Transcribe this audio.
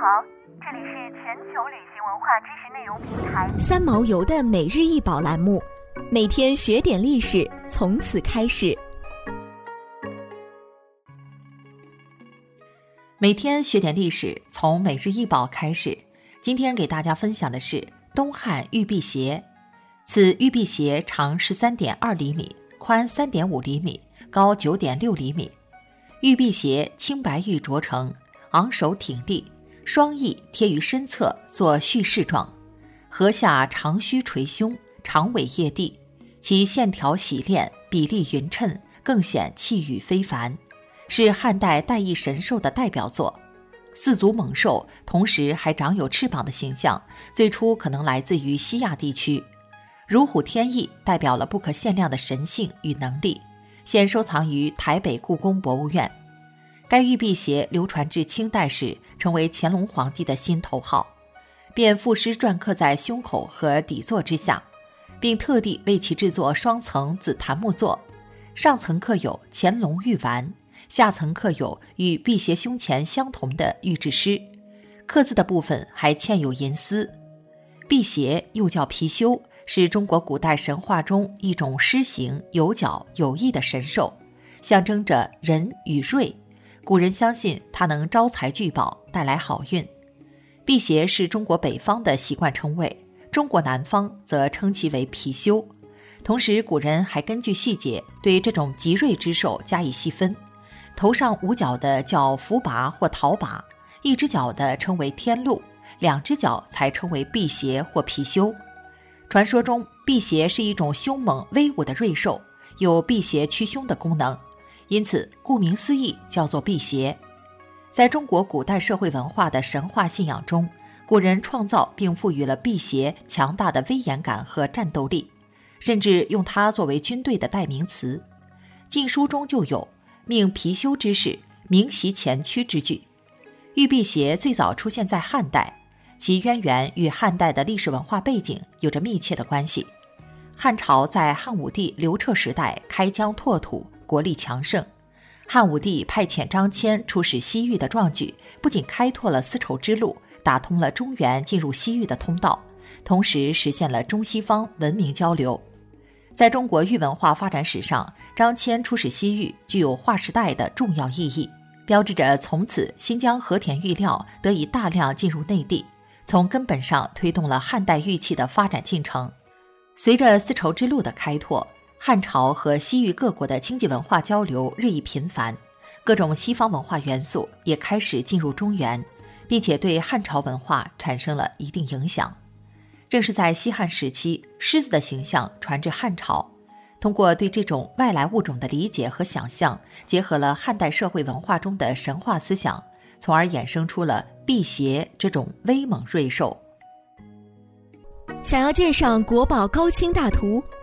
好，这里是全球旅行文化知识内容平台三毛游的每日一宝栏目，每天学点历史，从此开始。每天学点历史，从每日一宝开始。今天给大家分享的是东汉玉璧鞋。此玉璧鞋长十三点二厘米，宽三点五厘米，高九点六厘米。玉璧鞋青白玉琢成，昂首挺立，双翼贴于身侧做蓄势状，颌下长须垂胸，长尾曳地，其线条洗练，比例匀称，更显气宇非凡，是汉代带翼神兽的代表作。四足猛兽，同时还长有翅膀的形象，最初可能来自于西亚地区。如虎添翼，代表了不可限量的神性与能力。现收藏于台北故宫博物院。该玉辟邪流传至清代时，成为乾隆皇帝的心头好，便赋诗篆刻在胸口和底座之下，并特地为其制作双层紫檀木座，上层刻有乾隆玉丸，下层刻有与辟邪胸前相同的玉制诗，刻字的部分还嵌有银丝。辟邪又叫貔貅。是中国古代神话中一种狮形、有角、有翼的神兽，象征着仁与瑞。古人相信它能招财聚宝，带来好运。辟邪是中国北方的习惯称谓，中国南方则称其为貔貅。同时，古人还根据细节对这种吉瑞之兽加以细分：头上五角的叫福拔或桃拔，一只脚的称为天禄，两只脚才称为辟邪或貔貅。传说中，辟邪是一种凶猛威武的瑞兽，有辟邪驱凶的功能，因此顾名思义叫做辟邪。在中国古代社会文化的神话信仰中，古人创造并赋予了辟邪强大的威严感和战斗力，甚至用它作为军队的代名词。《晋书》中就有“命貔貅之事，明袭前驱”之句。玉辟邪最早出现在汉代。其渊源与汉代的历史文化背景有着密切的关系。汉朝在汉武帝刘彻时代开疆拓土，国力强盛。汉武帝派遣张骞出使西域的壮举，不仅开拓了丝绸之路，打通了中原进入西域的通道，同时实现了中西方文明交流。在中国玉文化发展史上，张骞出使西域具有划时代的重要意义，标志着从此新疆和田玉料得以大量进入内地。从根本上推动了汉代玉器的发展进程。随着丝绸之路的开拓，汉朝和西域各国的经济文化交流日益频繁，各种西方文化元素也开始进入中原，并且对汉朝文化产生了一定影响。正是在西汉时期，狮子的形象传至汉朝，通过对这种外来物种的理解和想象，结合了汉代社会文化中的神话思想。从而衍生出了辟邪这种威猛瑞兽。想要鉴赏国宝高清大图，